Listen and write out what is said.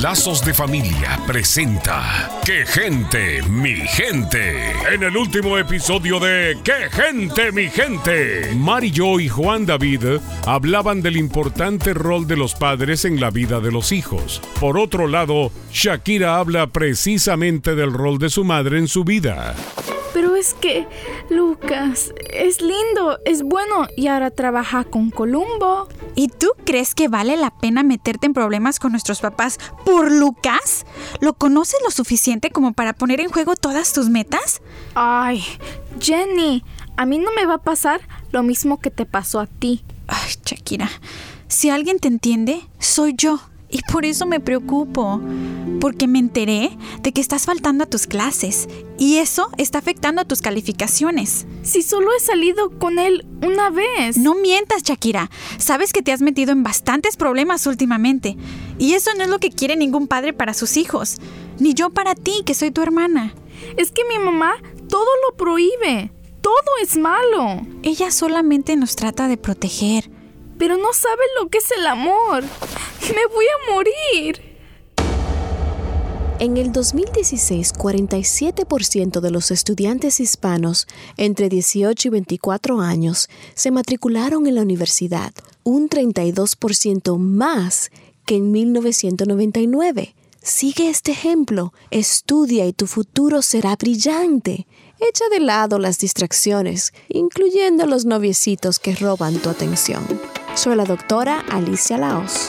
Lazos de Familia presenta ¡Qué gente, mi gente! En el último episodio de ¡Qué gente, mi gente! Mari Jo y Juan David hablaban del importante rol de los padres en la vida de los hijos. Por otro lado, Shakira habla precisamente del rol de su madre en su vida. Pero es que Lucas es lindo, es bueno y ahora trabaja con Columbo. ¿Y tú crees que vale la pena meterte en problemas con nuestros papás por Lucas? ¿Lo conoces lo suficiente como para poner en juego todas tus metas? Ay, Jenny, a mí no me va a pasar lo mismo que te pasó a ti. Ay, Shakira, si alguien te entiende, soy yo. Y por eso me preocupo, porque me enteré de que estás faltando a tus clases y eso está afectando a tus calificaciones. Si solo he salido con él una vez. No mientas, Shakira. Sabes que te has metido en bastantes problemas últimamente y eso no es lo que quiere ningún padre para sus hijos, ni yo para ti, que soy tu hermana. Es que mi mamá todo lo prohíbe. Todo es malo. Ella solamente nos trata de proteger. Pero no sabe lo que es el amor. Me voy a morir. En el 2016, 47% de los estudiantes hispanos entre 18 y 24 años se matricularon en la universidad, un 32% más que en 1999. Sigue este ejemplo, estudia y tu futuro será brillante. Echa de lado las distracciones, incluyendo los noviecitos que roban tu atención. Soy la doctora Alicia Laos.